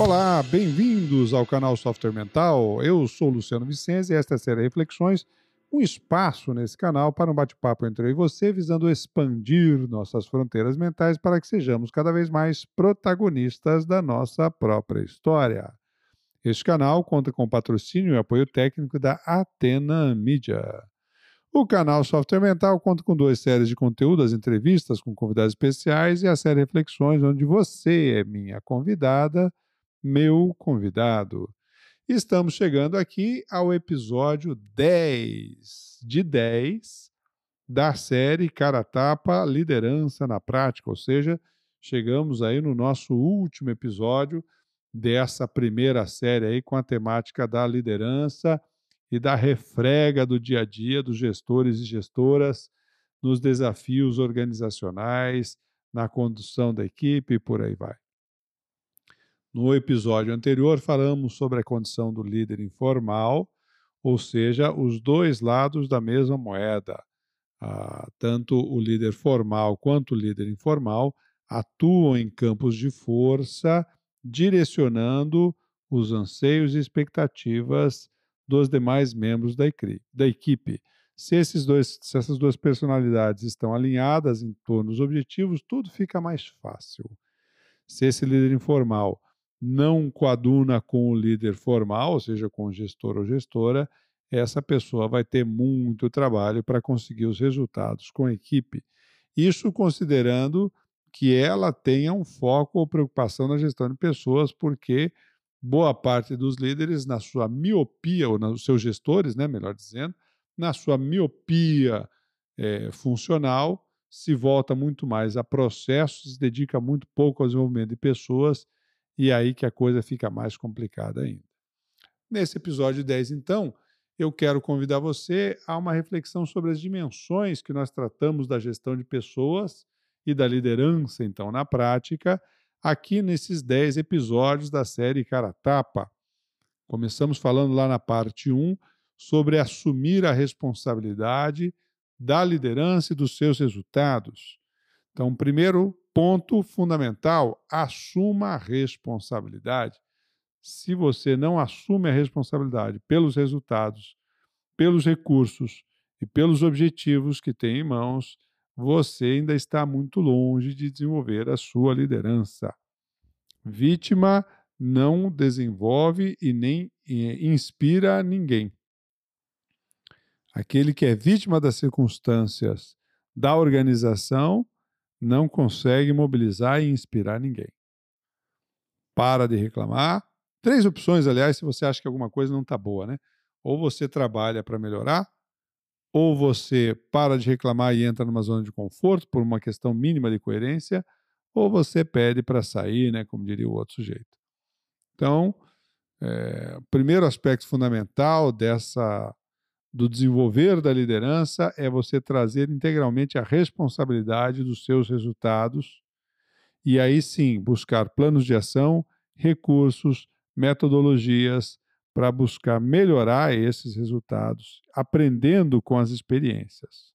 Olá, bem-vindos ao canal Software Mental. Eu sou Luciano Vicenzi e esta é a série Reflexões, um espaço nesse canal para um bate-papo entre eu e você, visando expandir nossas fronteiras mentais para que sejamos cada vez mais protagonistas da nossa própria história. Este canal conta com patrocínio e apoio técnico da Atena Media. O canal Software Mental conta com duas séries de conteúdo, as entrevistas com convidados especiais e a série Reflexões, onde você é minha convidada, meu convidado. Estamos chegando aqui ao episódio 10 de 10 da série Cara Tapa Liderança na Prática, ou seja, chegamos aí no nosso último episódio dessa primeira série aí com a temática da liderança e da refrega do dia a dia dos gestores e gestoras nos desafios organizacionais, na condução da equipe e por aí vai. No episódio anterior, falamos sobre a condição do líder informal, ou seja, os dois lados da mesma moeda. Ah, tanto o líder formal quanto o líder informal atuam em campos de força direcionando os anseios e expectativas dos demais membros da, da equipe. Se, esses dois, se essas duas personalidades estão alinhadas em torno dos objetivos, tudo fica mais fácil. Se esse líder informal não coaduna com o líder formal, ou seja, com o gestor ou gestora, essa pessoa vai ter muito trabalho para conseguir os resultados com a equipe. Isso considerando que ela tenha um foco ou preocupação na gestão de pessoas, porque boa parte dos líderes, na sua miopia, ou nos seus gestores, né, melhor dizendo, na sua miopia é, funcional, se volta muito mais a processos, se dedica muito pouco ao desenvolvimento de pessoas, e é aí que a coisa fica mais complicada ainda. Nesse episódio 10, então, eu quero convidar você a uma reflexão sobre as dimensões que nós tratamos da gestão de pessoas e da liderança, então, na prática, aqui nesses 10 episódios da série Cara Tapa. Começamos falando lá na parte 1 sobre assumir a responsabilidade da liderança e dos seus resultados. Então, primeiro ponto fundamental: assuma a responsabilidade. Se você não assume a responsabilidade pelos resultados, pelos recursos e pelos objetivos que tem em mãos, você ainda está muito longe de desenvolver a sua liderança. Vítima não desenvolve e nem inspira ninguém. Aquele que é vítima das circunstâncias da organização não consegue mobilizar e inspirar ninguém. Para de reclamar. Três opções, aliás, se você acha que alguma coisa não está boa, né? Ou você trabalha para melhorar, ou você para de reclamar e entra numa zona de conforto por uma questão mínima de coerência, ou você pede para sair, né, como diria o outro sujeito. Então, é, o primeiro aspecto fundamental dessa do desenvolver da liderança é você trazer integralmente a responsabilidade dos seus resultados e aí sim buscar planos de ação, recursos, metodologias, para buscar melhorar esses resultados, aprendendo com as experiências.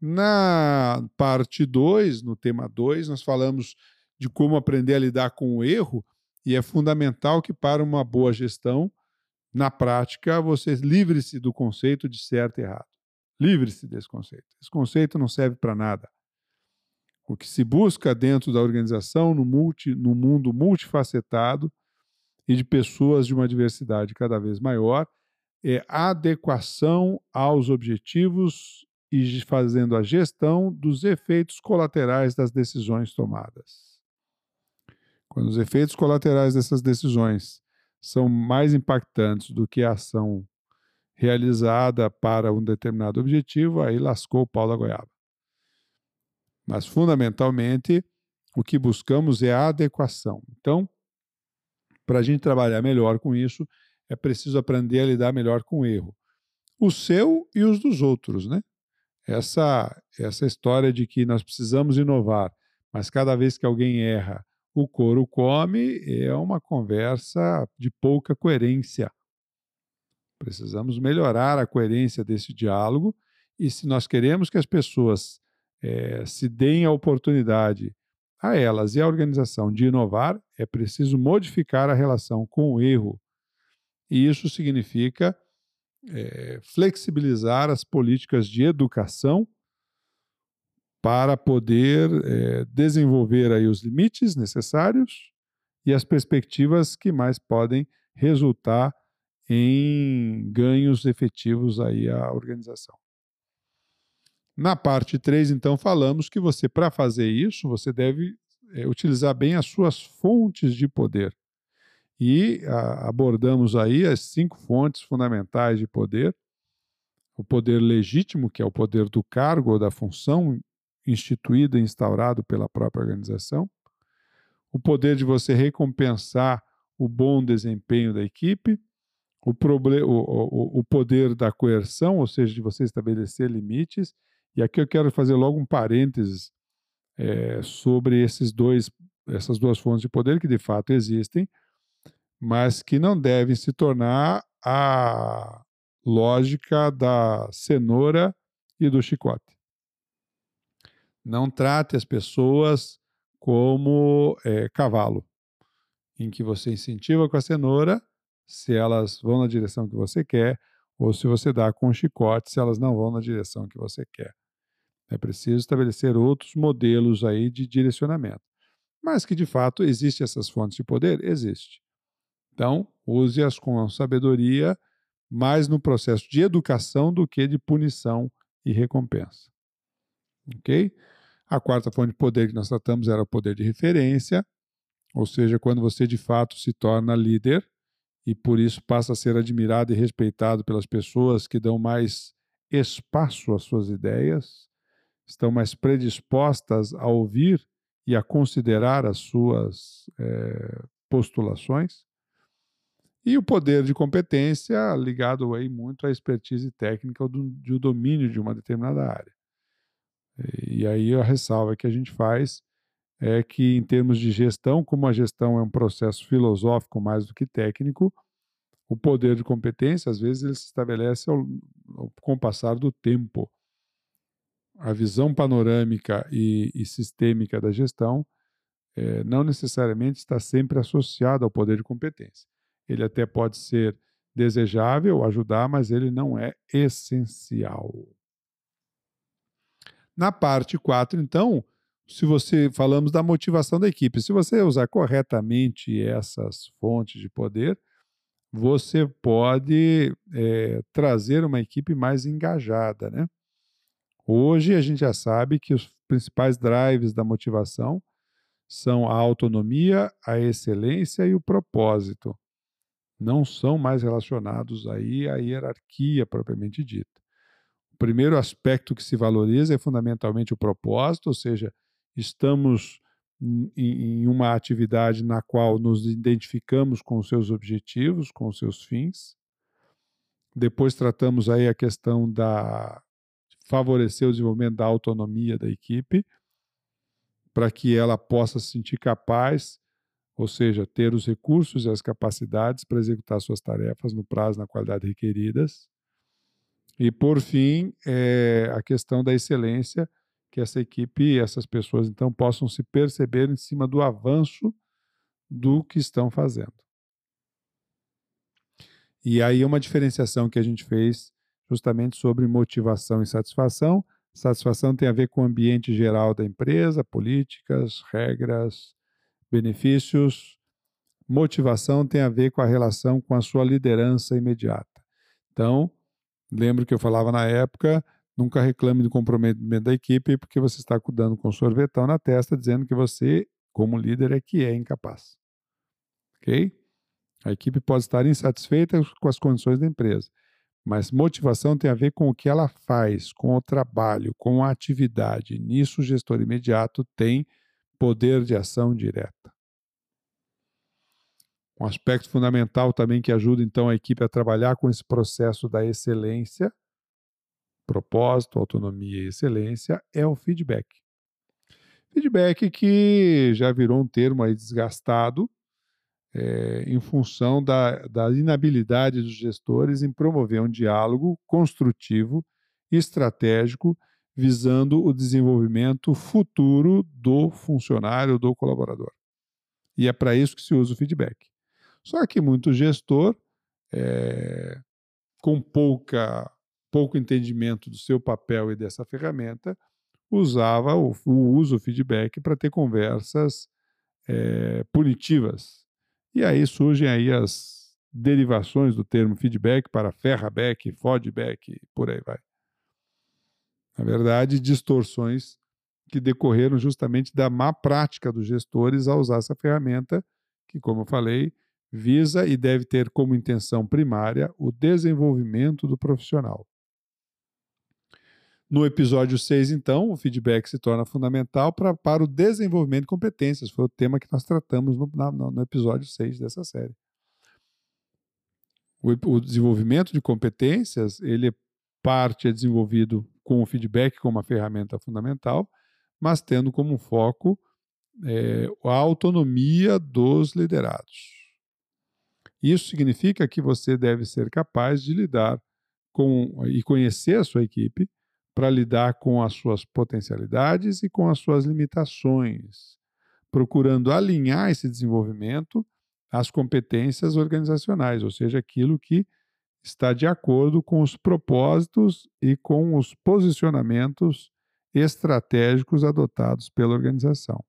Na parte 2, no tema 2, nós falamos de como aprender a lidar com o erro, e é fundamental que, para uma boa gestão, na prática, você livre-se do conceito de certo e errado. Livre-se desse conceito. Esse conceito não serve para nada. O que se busca dentro da organização, no, multi, no mundo multifacetado, e de pessoas de uma diversidade cada vez maior, é adequação aos objetivos e fazendo a gestão dos efeitos colaterais das decisões tomadas. Quando os efeitos colaterais dessas decisões são mais impactantes do que a ação realizada para um determinado objetivo, aí lascou o pau da goiaba. Mas, fundamentalmente, o que buscamos é a adequação. Então, para a gente trabalhar melhor com isso, é preciso aprender a lidar melhor com o erro. O seu e os dos outros, né? Essa, essa história de que nós precisamos inovar, mas cada vez que alguém erra, o couro come, é uma conversa de pouca coerência. Precisamos melhorar a coerência desse diálogo e se nós queremos que as pessoas é, se deem a oportunidade a elas e à organização de inovar, é preciso modificar a relação com o erro. E isso significa é, flexibilizar as políticas de educação para poder é, desenvolver aí os limites necessários e as perspectivas que mais podem resultar em ganhos efetivos aí à organização. Na parte 3, então, falamos que você, para fazer isso, você deve é, utilizar bem as suas fontes de poder. E a, abordamos aí as cinco fontes fundamentais de poder. O poder legítimo, que é o poder do cargo ou da função instituído e instaurado pela própria organização. O poder de você recompensar o bom desempenho da equipe. O, o, o, poder da coerção, ou seja, de você estabelecer limites. E aqui eu quero fazer logo um parênteses é, sobre esses dois, essas duas fontes de poder que de fato existem, mas que não devem se tornar a lógica da cenoura e do chicote. Não trate as pessoas como é, cavalo, em que você incentiva com a cenoura se elas vão na direção que você quer, ou se você dá com o chicote se elas não vão na direção que você quer. É preciso estabelecer outros modelos aí de direcionamento. Mas que de fato existem essas fontes de poder? Existe. Então, use-as com sabedoria, mais no processo de educação do que de punição e recompensa. Ok? A quarta fonte de poder que nós tratamos era o poder de referência, ou seja, quando você de fato se torna líder e por isso passa a ser admirado e respeitado pelas pessoas que dão mais espaço às suas ideias, estão mais predispostas a ouvir e a considerar as suas é, postulações. E o poder de competência ligado aí muito à expertise técnica do, do domínio de uma determinada área. E aí a ressalva que a gente faz é que, em termos de gestão, como a gestão é um processo filosófico mais do que técnico, o poder de competência, às vezes, ele se estabelece ao, ao, com o passar do tempo a visão panorâmica e, e sistêmica da gestão é, não necessariamente está sempre associada ao poder de competência. Ele até pode ser desejável, ajudar, mas ele não é essencial. Na parte 4, então, se você falamos da motivação da equipe, se você usar corretamente essas fontes de poder, você pode é, trazer uma equipe mais engajada, né? Hoje a gente já sabe que os principais drives da motivação são a autonomia, a excelência e o propósito. Não são mais relacionados aí à hierarquia propriamente dita. O primeiro aspecto que se valoriza é fundamentalmente o propósito, ou seja, estamos em uma atividade na qual nos identificamos com os seus objetivos, com os seus fins. Depois tratamos aí a questão da favorecer o desenvolvimento da autonomia da equipe, para que ela possa se sentir capaz, ou seja, ter os recursos e as capacidades para executar suas tarefas no prazo, na qualidade requeridas. E, por fim, é a questão da excelência, que essa equipe, essas pessoas, então, possam se perceber em cima do avanço do que estão fazendo. E aí, uma diferenciação que a gente fez justamente sobre motivação e satisfação. Satisfação tem a ver com o ambiente geral da empresa, políticas, regras, benefícios. Motivação tem a ver com a relação com a sua liderança imediata. Então, lembro que eu falava na época, nunca reclame do comprometimento da equipe, porque você está cuidando com sorvetão na testa, dizendo que você, como líder, é que é incapaz. Ok? A equipe pode estar insatisfeita com as condições da empresa. Mas motivação tem a ver com o que ela faz, com o trabalho, com a atividade. Nisso, o gestor imediato tem poder de ação direta. Um aspecto fundamental também que ajuda então a equipe a trabalhar com esse processo da excelência, propósito, autonomia e excelência, é o feedback. Feedback que já virou um termo aí desgastado, é, em função da, da inabilidade dos gestores em promover um diálogo construtivo, estratégico, visando o desenvolvimento futuro do funcionário, do colaborador. E é para isso que se usa o feedback. Só que muito gestor, é, com pouca, pouco entendimento do seu papel e dessa ferramenta, usava o, o uso feedback para ter conversas é, punitivas. E aí surgem aí as derivações do termo feedback para ferraback, fodback, por aí vai. Na verdade, distorções que decorreram justamente da má prática dos gestores ao usar essa ferramenta, que, como eu falei, visa e deve ter como intenção primária o desenvolvimento do profissional. No episódio 6, então, o feedback se torna fundamental pra, para o desenvolvimento de competências. Foi o tema que nós tratamos no, na, no episódio 6 dessa série. O, o, desenvolvimento de competências, ele parte é desenvolvido com o feedback como uma ferramenta fundamental, mas tendo como foco é, a autonomia dos liderados. Isso significa que você deve ser capaz de lidar com e conhecer a sua equipe para lidar com as suas potencialidades e com as suas limitações, procurando alinhar esse desenvolvimento às competências organizacionais, ou seja, aquilo que está de acordo com os propósitos e com os posicionamentos estratégicos adotados pela organização.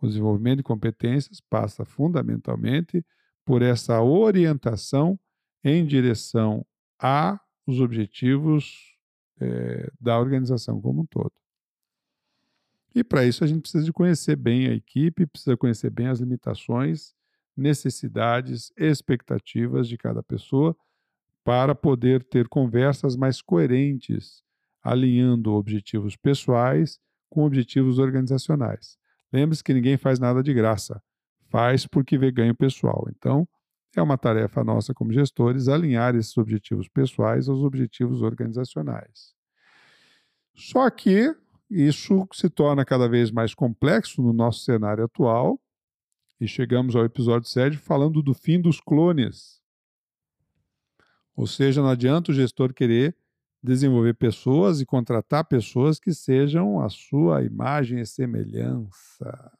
O desenvolvimento de competências passa fundamentalmente por essa orientação em direção a os objetivos é, da organização como um todo. E para isso a gente precisa de conhecer bem a equipe, precisa conhecer bem as limitações, necessidades, expectativas de cada pessoa para poder ter conversas mais coerentes, alinhando objetivos pessoais com objetivos organizacionais. Lembre-se que ninguém faz nada de graça, faz porque vê ganho pessoal. Então, é uma tarefa nossa como gestores alinhar esses objetivos pessoais aos objetivos organizacionais. Só que isso se torna cada vez mais complexo no nosso cenário atual, e chegamos ao episódio 7 falando do fim dos clones. Ou seja, não adianta o gestor querer desenvolver pessoas e contratar pessoas que sejam a sua imagem e semelhança.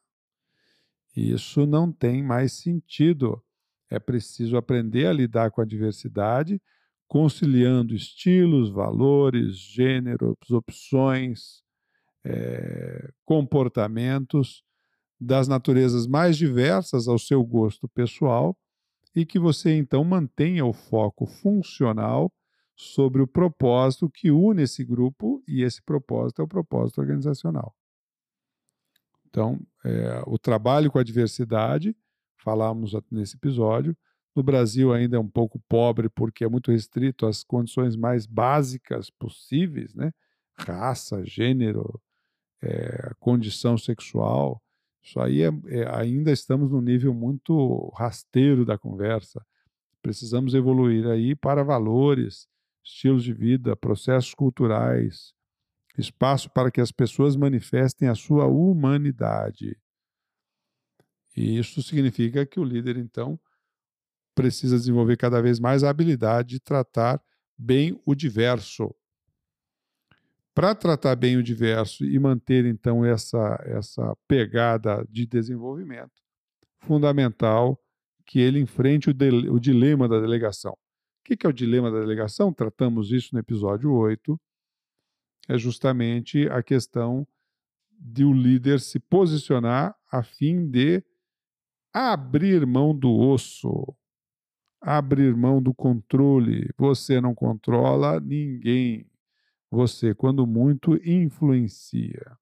Isso não tem mais sentido. É preciso aprender a lidar com a diversidade, conciliando estilos, valores, gêneros, opções, é, comportamentos das naturezas mais diversas ao seu gosto pessoal e que você então mantenha o foco funcional sobre o propósito que une esse grupo e esse propósito é o propósito organizacional. Então, é, o trabalho com a diversidade falamos nesse episódio. No Brasil ainda é um pouco pobre porque é muito restrito às condições mais básicas possíveis, né? Raça, gênero, é, condição sexual. Isso aí é, é, ainda estamos num nível muito rasteiro da conversa. Precisamos evoluir aí para valores, estilos de vida, processos culturais, espaço para que as pessoas manifestem a sua humanidade. E isso significa que o líder, então, precisa desenvolver cada vez mais a habilidade de tratar bem o diverso. Para tratar bem o diverso e manter, então, essa, essa pegada de desenvolvimento, fundamental que ele enfrente o, o dilema da delegação. O que, que é o dilema da delegação? Tratamos isso no episódio 8. É justamente a questão de o líder se posicionar a fim de abrir mão do osso, abrir mão do controle. Você não controla ninguém. Você, quando muito, influencia.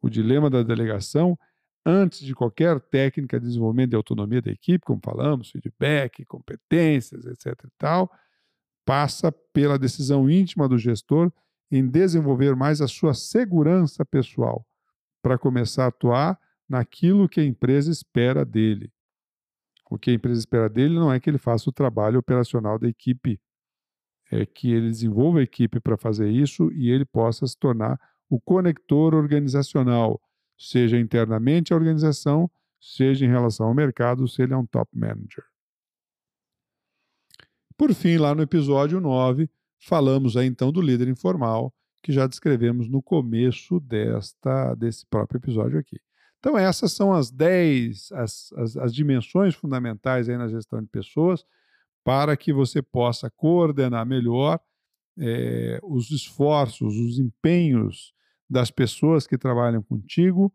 O dilema da delegação, antes de qualquer técnica de desenvolvimento de autonomia da equipe, como falamos, feedback, competências, etc. e tal, passa pela decisão íntima do gestor em desenvolver mais a sua segurança pessoal para começar a atuar naquilo que a empresa espera dele. O que a empresa espera dele não é que ele faça o trabalho operacional da equipe, é que ele desenvolva a equipe para fazer isso e ele possa se tornar o conector organizacional, seja internamente a organização, seja em relação ao mercado, se ele é um top manager. Por fim, lá no episódio 9, falamos aí então do líder informal, que já descrevemos no começo desta, desse próprio episódio aqui. Então, essas são as 10, as, as, as dimensões fundamentais aí na gestão de pessoas para que você possa coordenar melhor é, os esforços, os empenhos das pessoas que trabalham contigo,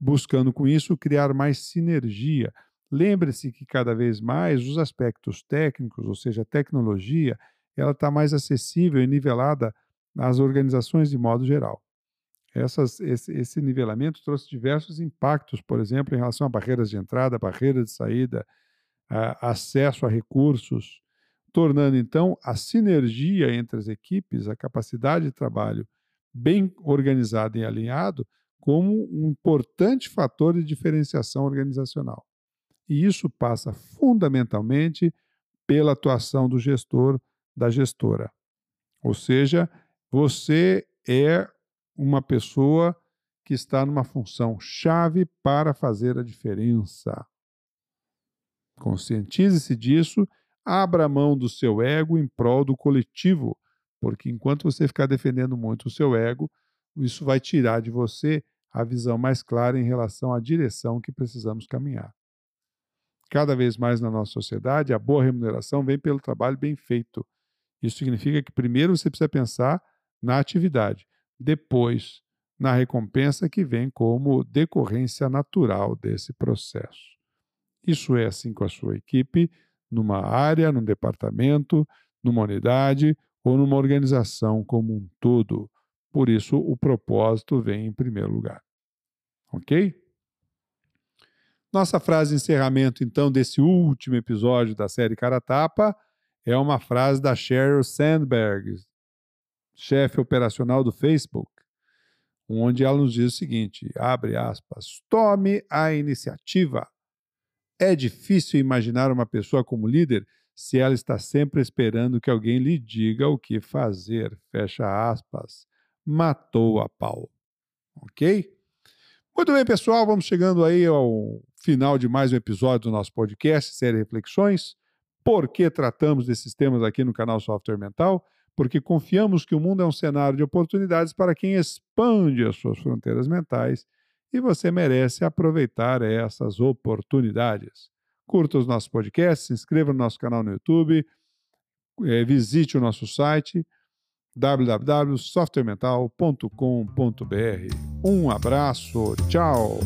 buscando com isso criar mais sinergia. Lembre-se que cada vez mais os aspectos técnicos, ou seja, tecnologia, ela está mais acessível e nivelada às organizações de modo geral. Essas, esse, esse, nivelamento trouxe diversos impactos, por exemplo, em relação a barreiras de entrada, barreiras de saída, a, acesso a recursos, tornando então a sinergia entre as equipes, a capacidade de trabalho bem organizado e alinhado, como um importante fator de diferenciação organizacional. E isso passa fundamentalmente pela atuação do gestor, da gestora. Ou seja, você é uma pessoa que está numa função chave para fazer a diferença. Conscientize-se disso, abra mão do seu ego em prol do coletivo, porque enquanto você ficar defendendo muito o seu ego, isso vai tirar de você a visão mais clara em relação à direção que precisamos caminhar. Cada vez mais na nossa sociedade, a boa remuneração vem pelo trabalho bem feito. Isso significa que primeiro você precisa pensar na atividade depois na recompensa que vem como decorrência natural desse processo. Isso é assim com a sua equipe, numa área, num departamento, numa unidade ou numa organização como um todo. Por isso, o propósito vem em primeiro lugar. Ok? Nossa frase de encerramento, então, desse último episódio da série Cara Tapa é uma frase da Sheryl Sandberg, chefe operacional do Facebook, onde ela nos diz o seguinte: abre aspas, tome a iniciativa. É difícil imaginar uma pessoa como líder se ela está sempre esperando que alguém lhe diga o que fazer. Fecha aspas. Matou a pau. Ok? Muito bem, pessoal, vamos chegando aí ao final de mais um episódio do nosso podcast, série Reflexões. Por que tratamos desses temas aqui no canal Software Mental? porque confiamos que o mundo é um cenário de oportunidades para quem expande as suas fronteiras mentais e você merece aproveitar essas oportunidades. Curta os nossos podcasts, se inscreva no nosso canal no YouTube, é, visite o nosso site www.softwaremental.com.br. Um abraço, tchau!